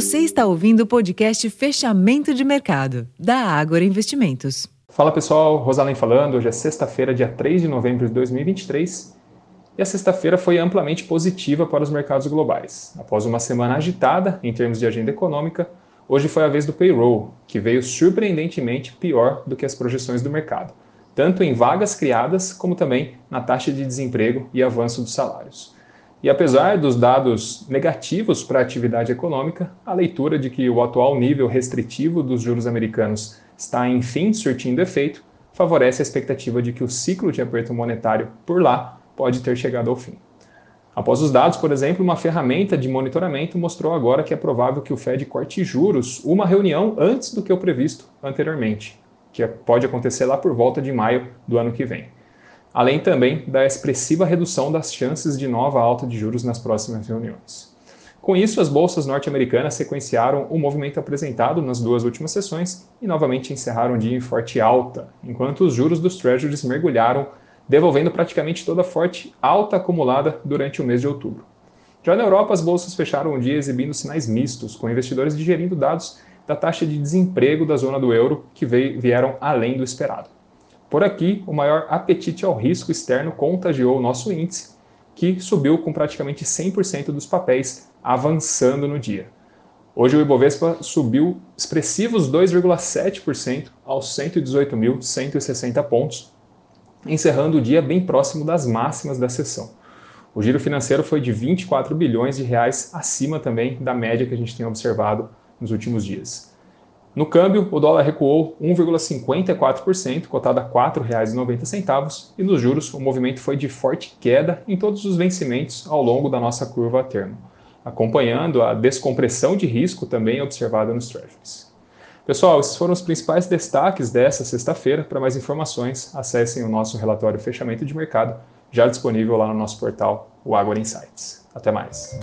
Você está ouvindo o podcast Fechamento de Mercado, da Ágora Investimentos. Fala pessoal, Rosalém falando. Hoje é sexta-feira, dia 3 de novembro de 2023. E a sexta-feira foi amplamente positiva para os mercados globais. Após uma semana agitada em termos de agenda econômica, hoje foi a vez do payroll, que veio surpreendentemente pior do que as projeções do mercado, tanto em vagas criadas como também na taxa de desemprego e avanço dos salários. E apesar dos dados negativos para a atividade econômica, a leitura de que o atual nível restritivo dos juros americanos está enfim surtindo efeito favorece a expectativa de que o ciclo de aperto monetário por lá pode ter chegado ao fim. Após os dados, por exemplo, uma ferramenta de monitoramento mostrou agora que é provável que o Fed corte juros uma reunião antes do que o previsto anteriormente, que pode acontecer lá por volta de maio do ano que vem além também da expressiva redução das chances de nova alta de juros nas próximas reuniões. Com isso, as bolsas norte-americanas sequenciaram o movimento apresentado nas duas últimas sessões e novamente encerraram o dia em forte alta, enquanto os juros dos treasuries mergulharam, devolvendo praticamente toda a forte alta acumulada durante o mês de outubro. Já na Europa, as bolsas fecharam o dia exibindo sinais mistos, com investidores digerindo dados da taxa de desemprego da zona do euro que vieram além do esperado. Por aqui, o maior apetite ao risco externo contagiou o nosso índice, que subiu com praticamente 100% dos papéis avançando no dia. Hoje o Ibovespa subiu expressivos 2,7% aos 118.160 pontos, encerrando o dia bem próximo das máximas da sessão. O giro financeiro foi de 24 bilhões de reais, acima também da média que a gente tem observado nos últimos dias. No câmbio, o dólar recuou 1,54%, cotado a R$ 4,90, e nos juros o movimento foi de forte queda em todos os vencimentos ao longo da nossa curva a termo, acompanhando a descompressão de risco também observada nos treasuries. Pessoal, esses foram os principais destaques dessa sexta-feira. Para mais informações, acessem o nosso relatório fechamento de mercado, já disponível lá no nosso portal, o Agora Insights. Até mais.